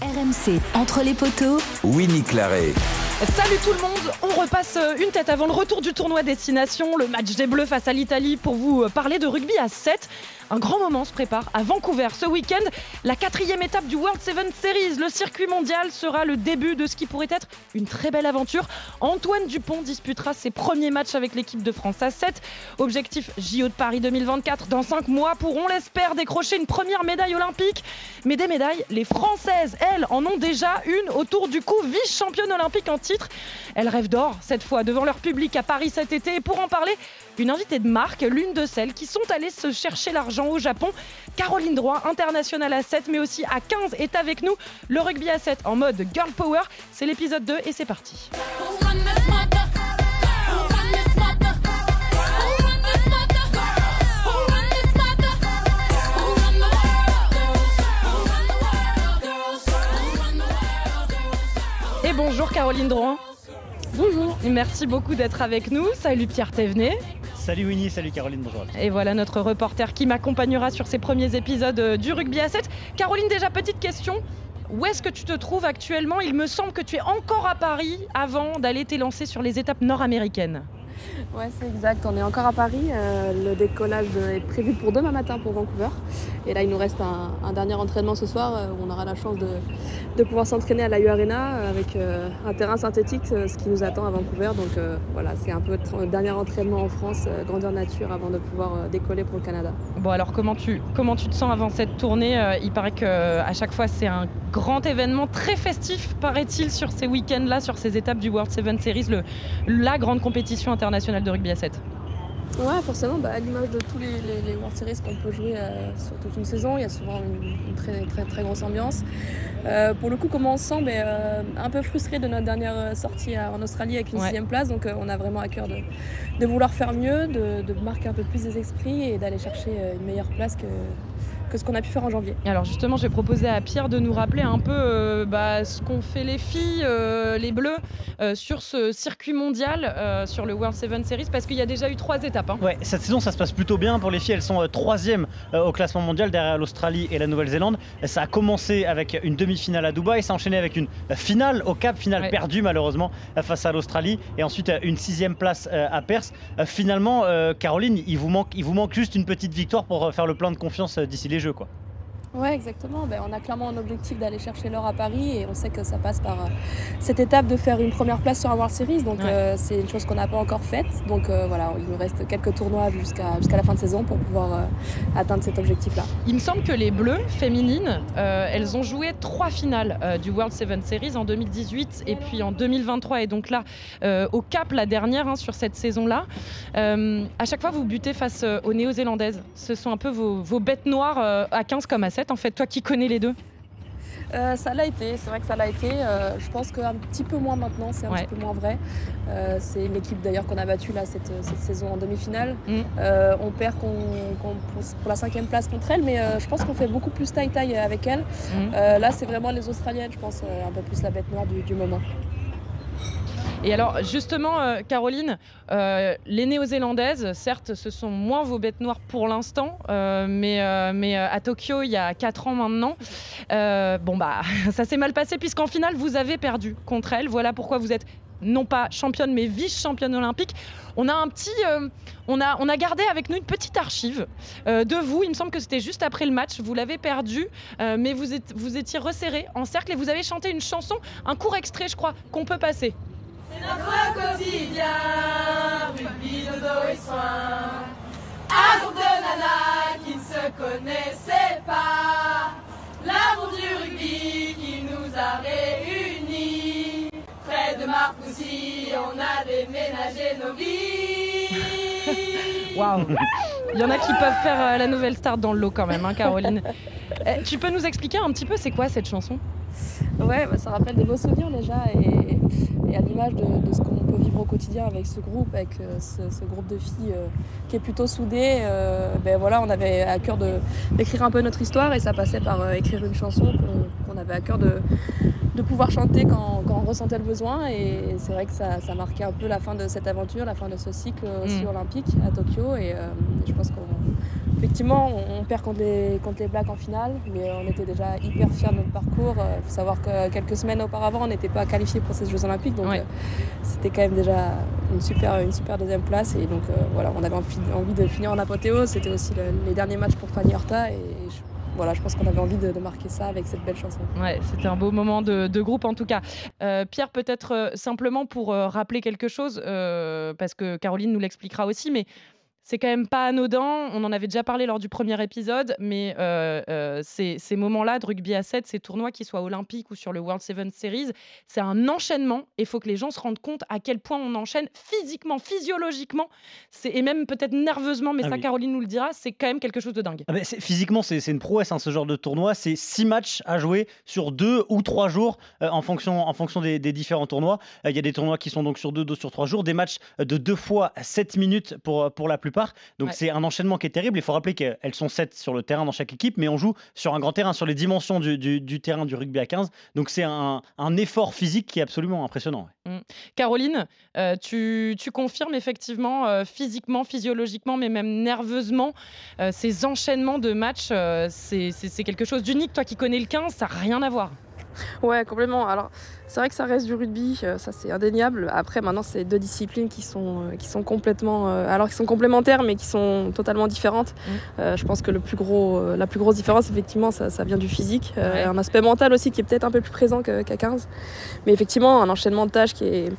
RMC, entre les poteaux. Winnie Claret. Salut tout le monde, on repasse euh, une tête avant le retour du tournoi Destination, le match des Bleus face à l'Italie pour vous euh, parler de rugby à 7. Un grand moment se prépare à Vancouver ce week-end. La quatrième étape du World Seven Series, le circuit mondial, sera le début de ce qui pourrait être une très belle aventure. Antoine Dupont disputera ses premiers matchs avec l'équipe de France à 7. Objectif JO de Paris 2024. Dans 5 mois, pourront l'espère décrocher une première médaille olympique. Mais des médailles, les Françaises, elles, en ont déjà une autour du cou, vice-championne olympique en titre. Elles rêvent d'or, cette fois, devant leur public à Paris cet été. Et pour en parler, une invitée de marque, l'une de celles qui sont allées se chercher l'argent au Japon. Caroline Droit, internationale à 7, mais aussi à 15, est avec nous. Le rugby à 7 en mode Girl Power, c'est l'épisode 2 et c'est parti. Bonjour Caroline Drouin. Bonjour. Et merci beaucoup d'être avec nous. Salut Pierre Thévenet. Salut Winnie, salut Caroline, bonjour. Et voilà notre reporter qui m'accompagnera sur ces premiers épisodes euh, du rugby à 7. Caroline, déjà petite question. Où est-ce que tu te trouves actuellement? Il me semble que tu es encore à Paris avant d'aller t'élancer sur les étapes nord-américaines. Ouais, c'est exact. On est encore à Paris. Euh, le décollage est prévu pour demain matin pour Vancouver. Et là, il nous reste un, dernier entraînement ce soir euh, où on aura la chance de, pouvoir s'entraîner à la U Arena euh, avec un terrain synthétique, ce qui nous attend à Vancouver. Donc voilà, c'est un peu le dernier entraînement en France, grandeur nature, avant de pouvoir décoller pour le Canada. Bon alors comment tu, comment tu te sens avant cette tournée Il paraît que à chaque fois c'est un grand événement très festif, paraît-il, sur ces week-ends-là, sur ces étapes du World Seven Series, la grande compétition internationale de rugby à 7. Ouais, forcément, bah, à l'image de tous les, les, les World Series qu'on peut jouer euh, sur toute une saison, il y a souvent une, une très, très, très grosse ambiance. Euh, pour le coup, comment on se sent ben, euh, Un peu frustré de notre dernière sortie à- en Australie avec une Ouais. sixième place, donc on a vraiment à cœur de, de vouloir faire mieux, de, de marquer un peu plus des esprits et d'aller chercher une meilleure place que, que ce qu'on a pu faire en janvier. Alors justement, j'ai proposé à Pierre de nous rappeler un peu euh, bah, ce qu'ont fait les filles, euh, les Bleus, euh, sur ce circuit mondial, euh, sur le World Seven Series, parce qu'il y a déjà eu trois étapes. hein. Ouais, cette saison ça se passe plutôt bien pour les filles. Elles sont euh, troisième euh, au classement mondial derrière l'Australie et la Nouvelle-Zélande. Ça a commencé avec une demi-finale à Dubaï, ça a enchaîné avec une finale au Cap, finale Ouais. perdue malheureusement face à l'Australie, et ensuite une sixième place euh, à Perse. Euh, Finalement, euh, Caroline, il vous manque, il vous manque juste une petite victoire pour euh, faire le plein de confiance euh, d'ici les Jeux, quoi. Ouais, exactement. Ben, on a clairement un objectif d'aller chercher l'or à Paris et on sait que ça passe par euh, cette étape de faire une première place sur un World Series. Donc Ouais. euh, c'est une chose qu'on n'a pas encore faite. Donc euh, voilà, il nous reste quelques tournois jusqu'à jusqu'à la fin de saison pour pouvoir atteindre cet objectif-là. Il me semble que les Bleus féminines, elles ont joué trois finales du World Seven Series en 2018 et puis en 2023 et donc là au Cap la dernière hein, sur cette saison-là. À chaque fois vous butez face aux Néo-Zélandaises. Ce sont un peu vos, vos bêtes noires à 15 comme à 7 en fait. Toi qui connais les deux. Euh, ça l'a été, c'est vrai que ça l'a été. Euh, je pense qu'un petit peu moins maintenant, c'est un Ouais. petit peu moins vrai. Euh, c'est une équipe d'ailleurs qu'on a battue là cette, cette saison en demi-finale. Mm. Euh, on perd pour, pour la cinquième place contre elle, mais euh, je pense qu'on fait beaucoup plus taille-taille avec elle. Mm. Euh, là, c'est vraiment les Australiennes, je pense, euh, un peu plus la bête noire du, du moment. Et alors justement, euh, Caroline, euh, les Néo-Zélandaises, certes, ce sont moins vos bêtes noires pour l'instant, euh, mais, à Tokyo, il y a 4 ans maintenant, bon bah ça s'est mal passé puisqu'en finale, vous avez perdu contre elles. Voilà pourquoi vous êtes non pas championne mais vice-championne olympique. On a un petit, on a, on a gardé avec nous une petite archive de vous. Il me semble que c'était juste après le match. Vous l'avez perdu, mais vous, êtes, vous étiez resserré en cercle et vous avez chanté une chanson, un court extrait, je crois, qu'on peut passer. Notre quotidien, rugby, dodo et soin. Un groupe de nanas qui ne se connaissaient pas. L'amour du rugby qui nous a réunis. Près de Marcoussis, on a déménagé nos vies. Waouh Il y en a qui peuvent faire euh, la nouvelle star dans le lot quand même, hein, Caroline. Eh, tu peux nous expliquer un petit peu c'est quoi cette chanson? Ouais, bah, ça rappelle des beaux souvenirs déjà et, et à l'image de, ce qu'on peut vivre au quotidien avec ce groupe, avec euh, ce, groupe de filles euh, qui est plutôt soudé. euh, ben voilà, on avait à cœur d'écrire un peu notre histoire et ça passait par écrire une chanson qu'on avait à cœur de, de pouvoir chanter quand, quand on ressentait le besoin. Et c'est vrai que ça, ça marquait un peu la fin de cette aventure, la fin de ce cycle aussi Mm. olympique à Tokyo. Et euh, je pense qu'on Effectivement, on perd contre les, contre les Blacks en finale, mais on était déjà hyper fiers de notre parcours. Il faut savoir que quelques semaines auparavant, on n'était pas qualifié pour ces Jeux Olympiques, donc Ouais. euh, c'était quand même déjà une super, une super deuxième place. Et donc euh, voilà, on avait envie, envie de finir en apothéose. C'était aussi le- les derniers matchs pour Fanny Horta. Et je, voilà, je pense qu'on avait envie de, marquer ça avec cette belle chanson. Ouais, c'était un beau moment de, groupe en tout cas. Euh, Pierre, peut-être euh, simplement pour euh, rappeler quelque chose, parce que Caroline nous l'expliquera aussi, mais c'est quand même pas anodin. On en avait déjà parlé lors du premier épisode, mais euh, euh, ces, ces moments-là de rugby à 7, ces tournois, qu'ils soient olympiques ou sur le World Seven Series, c'est un enchaînement. Et il faut que les gens se rendent compte à quel point on enchaîne physiquement, physiologiquement, et même peut-être nerveusement, mais Ah ça, oui. Caroline nous le dira, c'est quand même quelque chose de dingue. Ah ben, physiquement, c'est une prouesse, hein, ce genre de tournoi. C'est six matchs à jouer sur deux ou trois jours euh, en fonction, en fonction des, des différents tournois. Il y a des tournois qui sont donc sur deux, d'autres sur trois jours. Des matchs de deux fois sept minutes pour, pour la plupart. Donc Ouais. c'est un enchaînement qui est terrible. Il faut rappeler qu'elles sont sept sur le terrain dans chaque équipe, mais on joue sur un grand terrain, sur les dimensions du, du- du terrain du rugby à 15. Donc c'est un, un effort physique qui est absolument impressionnant. ouais. Caroline, euh, tu, tu confirmes effectivement euh, physiquement, physiologiquement, mais même nerveusement, euh, ces enchaînements de matchs, c'est quelque chose d'unique. Toi qui connais le 15, ça n'a rien à voir. Ouais, complètement. Alors, c'est vrai que ça reste du rugby, euh, ça c'est indéniable. Après, maintenant, c'est deux disciplines qui sont, euh, qui sont complètement, euh, alors qui sont complémentaires, mais qui sont totalement différentes. Mm. Euh, je pense que le plus gros, la plus grosse différence, effectivement, ça, ça vient du physique. Euh, Ouais. Un aspect mental aussi qui est peut-être un peu plus présent qu'à 15. Mais effectivement, un enchaînement de tâches qui est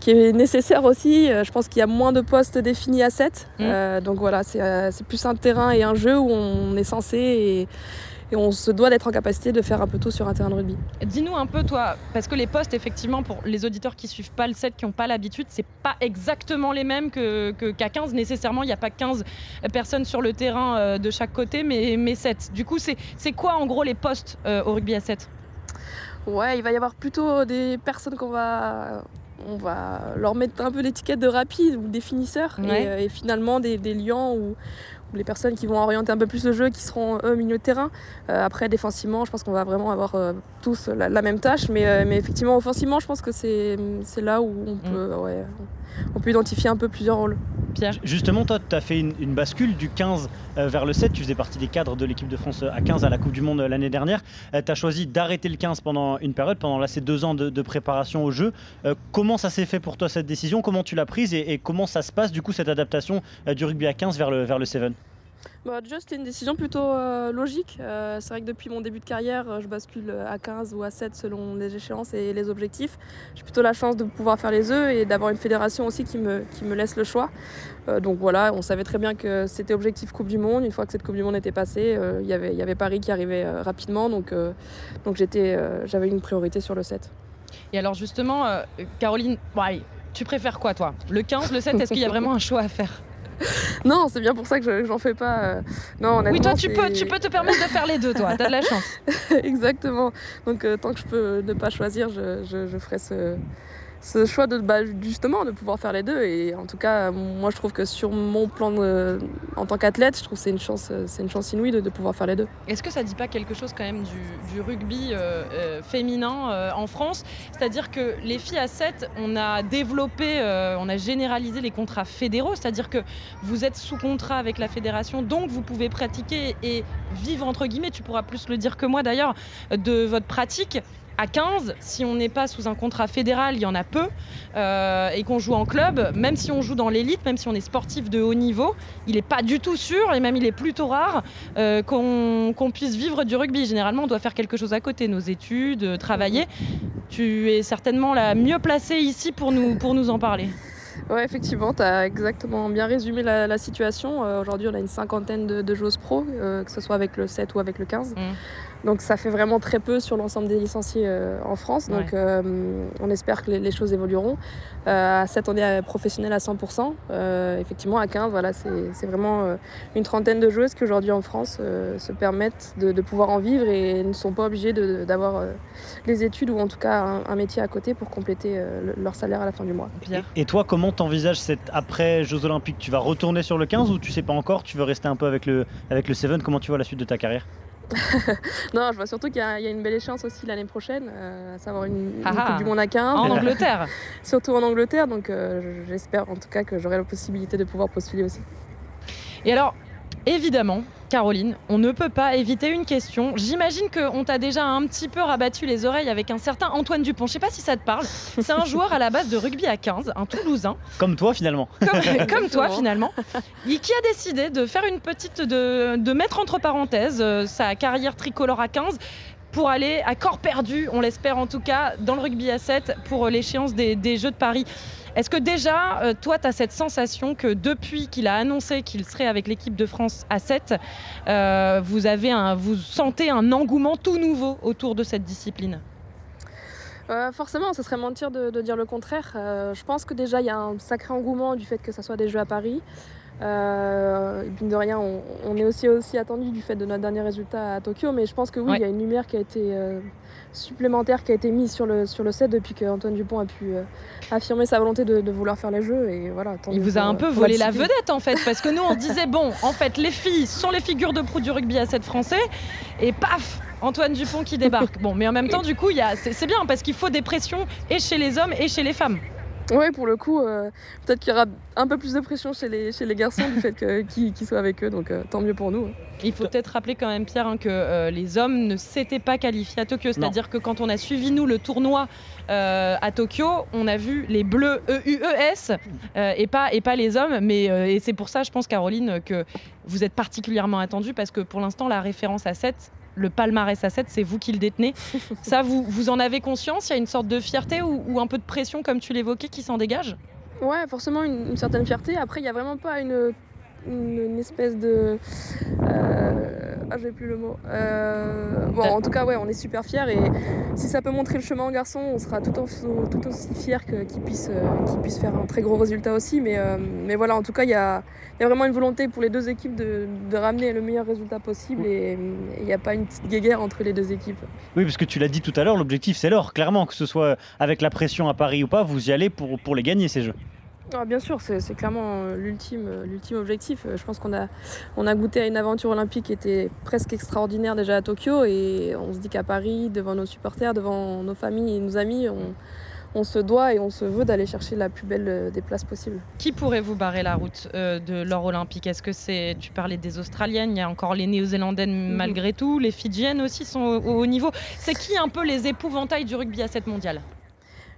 qui est nécessaire aussi. Je pense qu'il y a moins de postes définis à 7. Mm. Euh, donc voilà, c'est c'est plus un terrain et un jeu où on est censé et, et on se doit d'être en capacité de faire un peu tout sur un terrain de rugby. Dis-nous un peu, toi, parce que les postes, effectivement, pour les auditeurs qui suivent pas le 7, qui n'ont pas l'habitude, c'est pas exactement les mêmes que- que- qu'à 15. Nécessairement, il n'y a pas 15 personnes sur le terrain euh, de chaque côté, mais, mais 7. Du coup, c'est quoi en gros les postes euh, au rugby à 7 Ouais, il va y avoir plutôt des personnes qu'on va, on va leur mettre un peu l'étiquette de rapide ou des finisseurs et, Ouais. euh, et finalement des, des liants ou les personnes qui vont orienter un peu plus le jeu, qui seront eux au milieu de terrain. Euh, après, défensivement, je pense qu'on va vraiment avoir euh, tous la, la même tâche, mais, euh, mais effectivement, offensivement, je pense que c'est c'est là où on peut, ouais, on peut identifier un peu plusieurs rôles. Justement, toi, tu as fait une, bascule du 15 euh, vers le 7. Tu faisais partie des cadres de l'équipe de France euh, à 15 à la Coupe du Monde euh, l'année dernière. tu as choisi d'arrêter le 15 pendant une période, pendant là, ces deux ans de, préparation au jeu. Comment ça s'est fait pour toi cette décision? Comment tu l'as prise et, et comment ça se passe du coup cette adaptation du rugby à 15 vers le, vers le 7 Bah, c'était une décision plutôt euh, logique. Euh, c'est vrai que depuis mon début de carrière, euh, je bascule à 15 ou à 7 selon les échéances et les objectifs. J'ai plutôt la chance de pouvoir faire les œufs et d'avoir une fédération aussi qui me, qui me laisse le choix. Donc voilà, on savait très bien que c'était objectif Coupe du Monde. Une fois que cette Coupe du Monde était passée, il y avait- y avait Paris qui arrivait rapidement. Donc, donc j'étais, j'avais une priorité sur le 7. Et alors justement, Caroline, tu préfères quoi toi? Le 15, le 7, est-ce qu'il y a vraiment un choix à faire? Non, c'est bien pour ça que je- que j'en fais pas. euh, Non, Oui, toi tu peux, tu peux te permettre de faire les deux, toi, t'as de la chance. Exactement. Donc euh, tant que je peux ne pas choisir, je, je- je ferai ce, ce choix de bah, justement de pouvoir faire les deux. Et en tout cas, moi je trouve que sur mon plan en tant qu'athlète, je trouve c'est une chance, c'est une chance inouïe de, pouvoir faire les deux. Est-ce que ça dit pas quelque chose quand même du, rugby euh, euh, féminin euh, en France? C'est-à-dire que les filles à 7, on a développé, on a généralisé les contrats fédéraux, c'est-à-dire que vous êtes sous contrat avec la fédération, donc vous pouvez pratiquer et vivre, entre guillemets, tu pourras plus le dire que moi d'ailleurs, de votre pratique. À 15, si on n'est pas sous un contrat fédéral, il y en a peu, euh, et qu'on joue en club, même si on joue dans l'élite, même si on est sportif de haut niveau, il n'est pas du tout sûr, et même il est plutôt rare, euh, qu'on puisse vivre du rugby. Généralement, on doit faire quelque chose à côté, nos études, euh, travailler. Tu es certainement la mieux placée ici pour nous, pour nous en parler. Ouais, effectivement, tu as exactement bien résumé la, la situation. Euh, Aujourd'hui, on a une cinquantaine de, de joueuses pro, euh, que ce soit avec le 7 ou avec le 15. Mm. Donc ça fait vraiment très peu sur l'ensemble des licenciés euh, en France. Donc euh, on espère que les, les choses évolueront. Euh, à 7, on est professionnel à 100%. Euh, effectivement, à 15, voilà, c'est c'est vraiment euh, une trentaine de joueuses qui aujourd'hui en France euh, se permettent de, de pouvoir en vivre et ne sont pas obligées de- d'avoir euh, les études ou en tout cas un, un métier à côté pour compléter euh, le- leur salaire à la fin du mois. Pierre Et toi, comment t'envisages cette après Jeux Olympiques? Tu vas retourner sur le 15 ou tu sais pas encore? Tu veux rester un peu avec le, avec le 7 Comment tu vois la suite de ta carrière? Non, je vois surtout qu'il y, a il y a une belle échéance aussi l'année prochaine, euh, à savoir une, une ah. Coupe du Monde à 15. En Angleterre. surtout en Angleterre. Donc euh, j'espère en tout cas que j'aurai la possibilité de pouvoir postuler aussi. Et alors, Évidemment, Caroline, on ne peut pas éviter une question. J'imagine qu'on t'a déjà un petit peu rabattu les oreilles avec un certain Antoine Dupont. Je sais pas si ça te parle. C'est un joueur à la base de rugby à 15, un Toulousain. Comme toi finalement. Comme, comme toi finalement. Et qui a décidé de faire une petite. de, de mettre entre parenthèses euh, sa carrière tricolore à 15 pour aller à corps perdu, on l'espère en tout cas, dans le rugby à 7 pour euh, l'échéance des, Jeux de Paris. Est-ce que déjà, euh, toi, tu as cette sensation que depuis qu'il a annoncé qu'il serait avec l'équipe de France à 7, euh, vous, avez un, vous sentez un engouement tout nouveau autour de cette discipline? Forcément, ce serait mentir de, dire le contraire. Je pense que déjà, il y a un sacré engouement du fait que ça soit des Jeux à Paris. Euh, et de rien, on, on est aussi, aussi attendu du fait de notre dernier résultat à Tokyo, mais je pense que oui, Ouais. il y a une lumière qui a été euh, supplémentaire, qui a été mise sur le, sur le set depuis qu'Antoine Dupont a pu euh, affirmer sa volonté de, de vouloir faire les Jeux. Et voilà, Il vous a un peu volé la vedette en fait, parce que nous on se disait bon, en fait les filles sont les figures de proue du rugby à 7 français, et paf, Antoine Dupont qui débarque. Bon, mais en même temps du coup, il y a- c'est c'est bien parce qu'il faut des pressions et chez les hommes et chez les femmes. Oui, pour le coup, euh, peut-être qu'il y aura un peu plus de pression chez les, chez les garçons du fait que- qu'ils soient avec eux, donc euh, tant mieux pour nous. Il faut peut-être rappeler quand même Pierre hein, que euh, les hommes ne s'étaient pas qualifiés à Tokyo, c'est-à-dire que quand on a suivi nous le tournoi euh, à Tokyo, on a vu les bleus EUES euh, et pas et pas les hommes, mais euh, et c'est pour ça je pense Caroline que vous êtes particulièrement attendue parce que pour l'instant la référence à 7 le palmarès à 7, c'est vous qui le détenez. Ça, vous, vous en avez conscience? Il y a une sorte de fierté ou, ou un peu de pression, comme tu l'évoquais, qui s'en dégage? Ouais, forcément une, une certaine fierté. Après, il n'y a vraiment pas une, une, une espèce de. euh, Ah, j'ai plus le mot. Euh, Bon, en tout cas, ouais, on est super fiers et si ça peut montrer le chemin aux garçons, on sera tout, aussi- tout aussi fiers qu'ils puissent, euh, puissent faire un très gros résultat aussi. Mais, euh, mais voilà, en tout cas, il y a, il y a vraiment une volonté pour les deux équipes de, de ramener le meilleur résultat possible et il n'y a pas une petite guéguerre entre les deux équipes. Oui, parce que tu l'as dit tout à l'heure, l'objectif c'est l'or. Clairement, que ce soit avec la pression à Paris ou pas, vous y allez pour, pour les gagner ces jeux. Ah, bien sûr, c'est clairement l'ultime, objectif. Euh, Je pense qu'on a, on a goûté à une aventure olympique qui était presque extraordinaire déjà à Tokyo et on se dit qu'à Paris, devant nos supporters, devant nos familles et nos amis, on, on se doit et on se veut d'aller chercher la plus belle euh, des places possibles. Qui pourrait vous barrer la route euh, de l'or olympique? Est-ce que c'est, tu parlais des Australiennes, il y a encore les Néo-Zélandaises malgré tout, les Fidjiennes aussi sont au, au haut niveau. C'est qui un peu les épouvantails du rugby à 7 mondial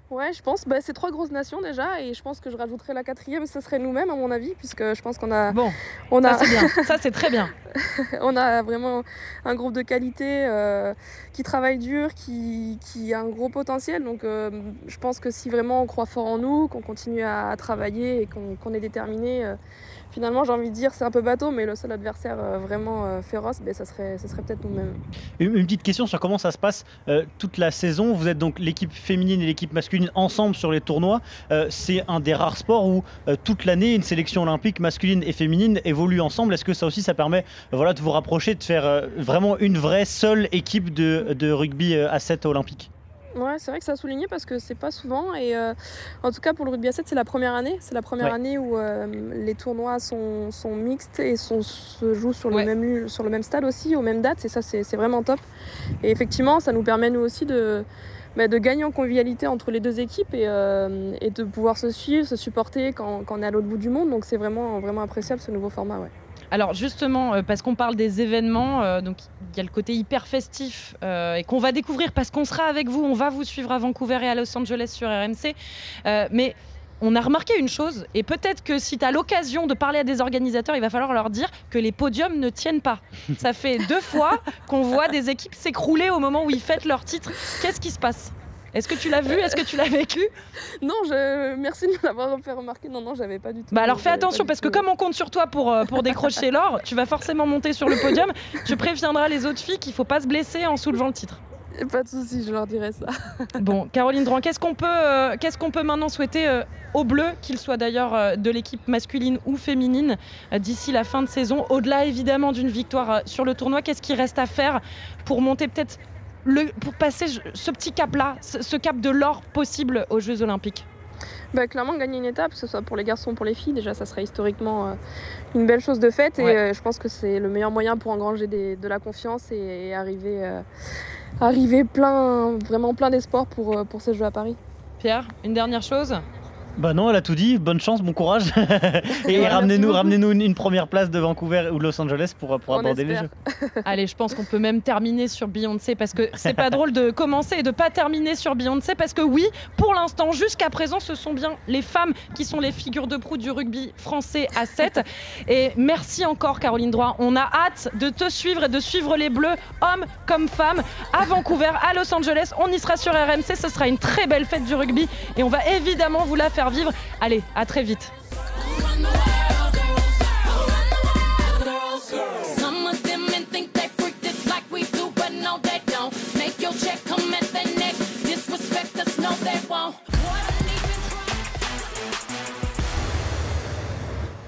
Ouais, je pense, bah, c'est trois grosses nations déjà et je pense que je rajouterais la quatrième, ce serait nous-mêmes à mon avis, puisque je pense qu'on a, Bon, on ça a, c'est bien, ça c'est très bien. on a vraiment un groupe de qualité euh, qui travaille dur, qui, qui a un gros potentiel. Donc euh, je pense que si vraiment on croit fort en nous, qu'on continue à, à travailler et qu'on qu'on est déterminé, euh, finalement j'ai envie de dire c'est un peu bateau, mais le seul adversaire euh, vraiment euh, féroce, ben, ça serait, serait peut-être nous-mêmes. Une, petite question sur comment ça se passe euh, toute la saison. Vous êtes donc l'équipe féminine et l'équipe masculine ensemble sur les tournois. C'est un des rares sports où toute l'année une sélection olympique masculine et féminine évolue ensemble. Est-ce que ça aussi ça permet voilà, de vous rapprocher, de faire vraiment une vraie seule équipe de, rugby à 7 olympique Ouais, c'est vrai que ça a souligné parce que c'est pas souvent. Et euh, en tout cas, pour le rugby à 7, c'est la première année. C'est la première Ouais. année où euh, les tournois sont, sont mixtes et sont, se jouent sur le, Ouais. même, sur le même stade aussi, aux mêmes dates. Et ça, c'est c'est vraiment top. Et effectivement, ça nous permet, nous aussi, de, bah, de gagner en convivialité entre les deux équipes et, euh, et de pouvoir se suivre, se supporter quand, quand on est à l'autre bout du monde. Donc, c'est vraiment, vraiment appréciable ce nouveau format. Ouais. Alors justement, euh, parce qu'on parle des événements, euh, donc il y a le côté hyper festif euh, et qu'on va découvrir parce qu'on sera avec vous, on va vous suivre à Vancouver et à Los Angeles sur RMC. Mais on a remarqué une chose, et peut-être que si tu as l'occasion de parler à des organisateurs, il va falloir leur dire que les podiums ne tiennent pas. Ça fait deux fois qu'on voit des équipes s'écrouler au moment où ils fêtent leur titre. Qu'est-ce qui se passe? Est-ce que tu l'as vu? Est-ce que tu l'as vécu? Non, je... merci de me l'avoir fait remarquer. Non, non, j'avais pas du tout. Bah alors fais attention parce que comme on compte sur toi pour, euh, pour décrocher l'or, tu vas forcément monter sur le podium. Tu préviendras les autres filles qu'il faut pas se blesser en soulevant le titre. Pas de soucis, je leur dirai ça. Bon, Caroline Dran, qu'est-ce qu'on peut, euh, qu'est-ce qu'on peut maintenant souhaiter euh, aux Bleus, qu'ils soient d'ailleurs euh, de l'équipe masculine ou féminine, d'ici la fin de saison Au-delà évidemment d'une victoire sur le tournoi, qu'est-ce qu'il reste à faire pour monter peut-être le, pour passer ce petit cap-là, ce, ce cap de l'or possible aux Jeux Olympiques Bah, clairement, gagner une étape, que ce soit pour les garçons ou pour les filles, déjà, ça serait historiquement euh, une belle chose de faite. Et Ouais. euh, je pense que c'est le meilleur moyen pour engranger des- de la confiance et, et arriver, euh, arriver plein, vraiment plein d'espoir pour, pour ces Jeux à Paris. Pierre, une dernière chose Bah non, elle a tout dit. Bonne chance, bon courage. et ramenez-nous, ramenez-nous une, première place de Vancouver ou de Los Angeles pour, pour aborder les. Jeux. Allez, je pense qu'on peut même terminer sur Beyoncé parce que c'est pas drôle de commencer et de pas terminer sur Beyoncé parce que oui, pour l'instant, jusqu'à présent, ce sont bien les femmes qui sont les figures de proue du rugby français à 7. Et merci encore, Caroline Droit. On a hâte de te suivre et de suivre les Bleus, hommes comme femmes, à Vancouver, à Los Angeles. On y sera sur RMC. Ce sera une très belle fête du rugby et on va évidemment vous la vivre. Allez, à très vite.